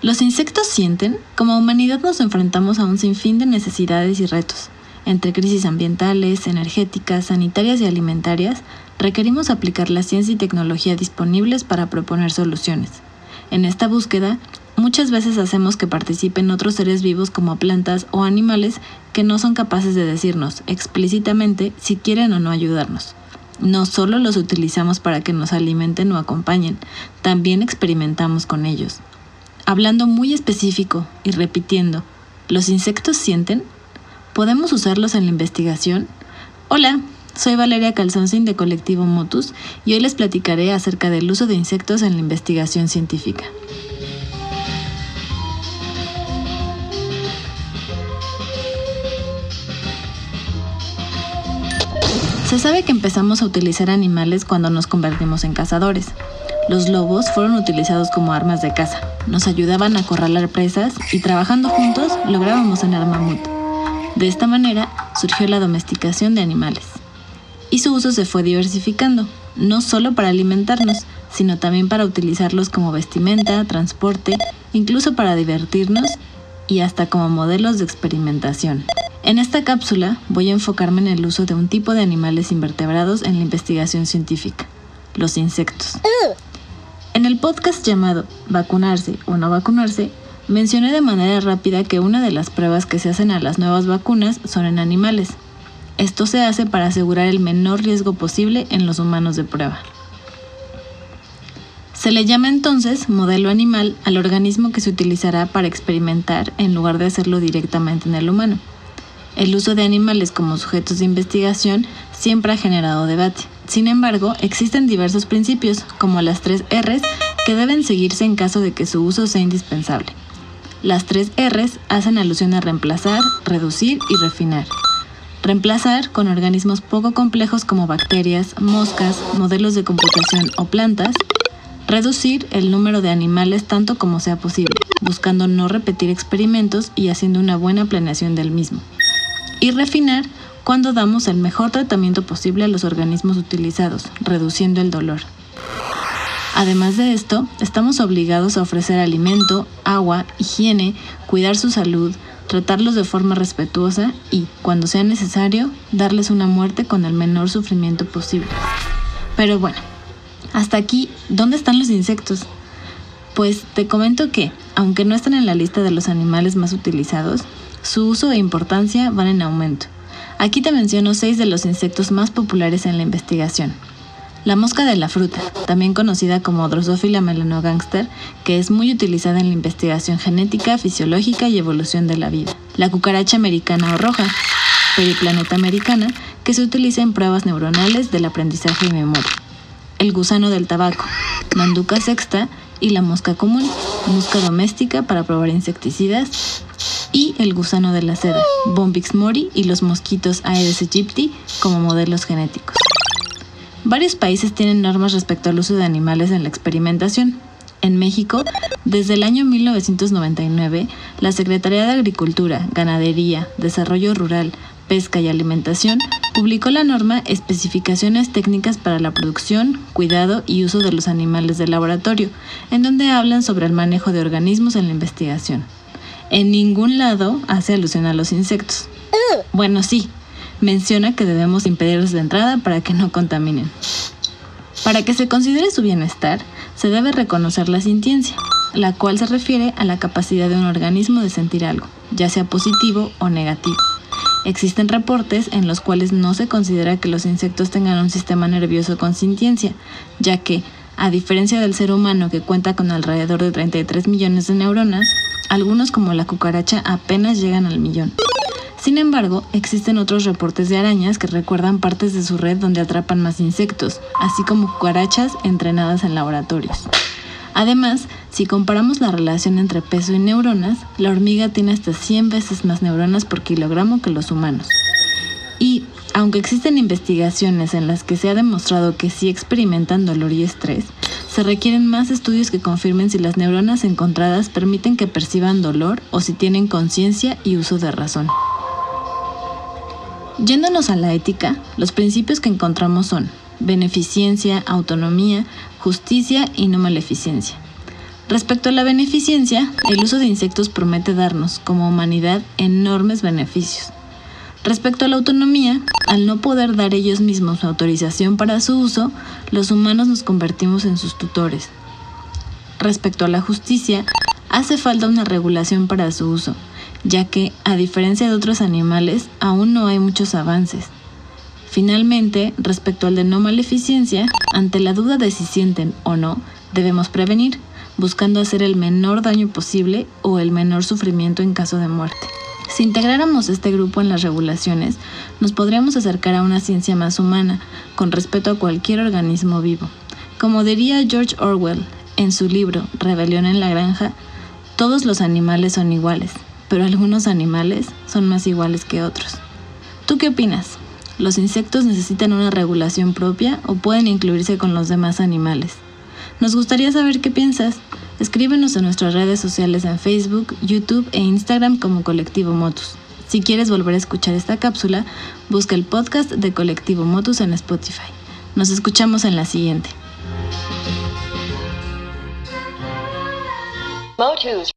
¿Los insectos sienten? Como humanidad nos enfrentamos a un sinfín de necesidades y retos. Entre crisis ambientales, energéticas, sanitarias y alimentarias, requerimos aplicar la ciencia y tecnología disponibles para proponer soluciones. En esta búsqueda, muchas veces hacemos que participen otros seres vivos como plantas o animales que no son capaces de decirnos explícitamente si quieren o no ayudarnos. No solo los utilizamos para que nos alimenten o acompañen, también experimentamos con ellos. Hablando muy específico y repitiendo, ¿los insectos sienten? ¿Podemos usarlos en la investigación? Hola, soy Valeria Calzoncin de Colectivo Motus y hoy les platicaré acerca del uso de insectos en la investigación científica. Se sabe que empezamos a utilizar animales cuando nos convertimos en cazadores. Los lobos fueron utilizados como armas de caza, nos ayudaban a acorralar presas y trabajando juntos lográbamos cenar mamut. De esta manera surgió la domesticación de animales. Y su uso se fue diversificando, no solo para alimentarnos, sino también para utilizarlos como vestimenta, transporte, incluso para divertirnos y hasta como modelos de experimentación. En esta cápsula voy a enfocarme en el uso de un tipo de animales invertebrados en la investigación científica, los insectos. En el podcast llamado Vacunarse o no vacunarse, mencioné de manera rápida que una de las pruebas que se hacen a las nuevas vacunas son en animales. Esto se hace para asegurar el menor riesgo posible en los humanos de prueba. Se le llama entonces modelo animal al organismo que se utilizará para experimentar en lugar de hacerlo directamente en el humano. El uso de animales como sujetos de investigación siempre ha generado debate. Sin embargo, existen diversos principios, como las tres Rs, que deben seguirse en caso de que su uso sea indispensable. Las tres Rs hacen alusión a reemplazar, reducir y refinar. Reemplazar con organismos poco complejos como bacterias, moscas, modelos de computación o plantas. Reducir el número de animales tanto como sea posible, buscando no repetir experimentos y haciendo una buena planeación del mismo. Y refinar cuando damos el mejor tratamiento posible a los organismos utilizados, reduciendo el dolor. Además de esto, estamos obligados a ofrecer alimento, agua, higiene, cuidar su salud, tratarlos de forma respetuosa y, cuando sea necesario, darles una muerte con el menor sufrimiento posible. Pero bueno, hasta aquí, ¿dónde están los insectos? Pues te comento que, aunque no están en la lista de los animales más utilizados, su uso e importancia van en aumento. Aquí te menciono seis de los insectos más populares en la investigación. La mosca de la fruta, también conocida como Drosophila melanogangster, que es muy utilizada en la investigación genética, fisiológica y evolución de la vida. La cucaracha americana o roja, Periplaneta americana, que se utiliza en pruebas neuronales del aprendizaje y memoria. El gusano del tabaco, Manduca sexta, y la mosca común, mosca doméstica para probar insecticidas, y el gusano de la seda, Bombix mori y los mosquitos Aedes aegypti como modelos genéticos. Varios países tienen normas respecto al uso de animales en la experimentación. En México, desde el año 1999, la Secretaría de Agricultura, Ganadería, Desarrollo Rural, Pesca y Alimentación publicó la norma Especificaciones técnicas para la producción, cuidado y uso de los animales de laboratorio, en donde hablan sobre el manejo de organismos en la investigación. En ningún lado hace alusión a los insectos. Bueno, sí, menciona que debemos impedirlos de entrada para que no contaminen. Para que se considere su bienestar, se debe reconocer la sintiencia, la cual se refiere a la capacidad de un organismo de sentir algo, ya sea positivo o negativo. Existen reportes en los cuales no se considera que los insectos tengan un sistema nervioso con sintiencia, ya que, a diferencia del ser humano que cuenta con alrededor de 33 millones de neuronas, algunos como la cucaracha apenas llegan al millón. Sin embargo, existen otros reportes de arañas que recuerdan partes de su red donde atrapan más insectos, así como cucarachas entrenadas en laboratorios. Además, si comparamos la relación entre peso y neuronas, la hormiga tiene hasta 100 veces más neuronas por kilogramo que los humanos. Y, aunque existen investigaciones en las que se ha demostrado que sí experimentan dolor y estrés, se requieren más estudios que confirmen si las neuronas encontradas permiten que perciban dolor o si tienen conciencia y uso de razón. Yéndonos a la ética, los principios que encontramos son beneficencia, autonomía, justicia y no maleficencia. Respecto a la beneficencia, el uso de insectos promete darnos, como humanidad, enormes beneficios. Respecto a la autonomía, al no poder dar ellos mismos autorización para su uso, los humanos nos convertimos en sus tutores. Respecto a la justicia, hace falta una regulación para su uso, ya que, a diferencia de otros animales, aún no hay muchos avances. Finalmente, respecto al de no maleficencia, ante la duda de si sienten o no, debemos prevenir, buscando hacer el menor daño posible o el menor sufrimiento en caso de muerte. Si integráramos este grupo en las regulaciones, nos podríamos acercar a una ciencia más humana, con respeto a cualquier organismo vivo. Como diría George Orwell en su libro Rebelión en la Granja, todos los animales son iguales, pero algunos animales son más iguales que otros. ¿Tú qué opinas? ¿Los insectos necesitan una regulación propia o pueden incluirse con los demás animales? Nos gustaría saber qué piensas. Escríbenos en nuestras redes sociales en Facebook, YouTube e Instagram como Colectivo Motus. Si quieres volver a escuchar esta cápsula, busca el podcast de Colectivo Motus en Spotify. Nos escuchamos en la siguiente. Motus.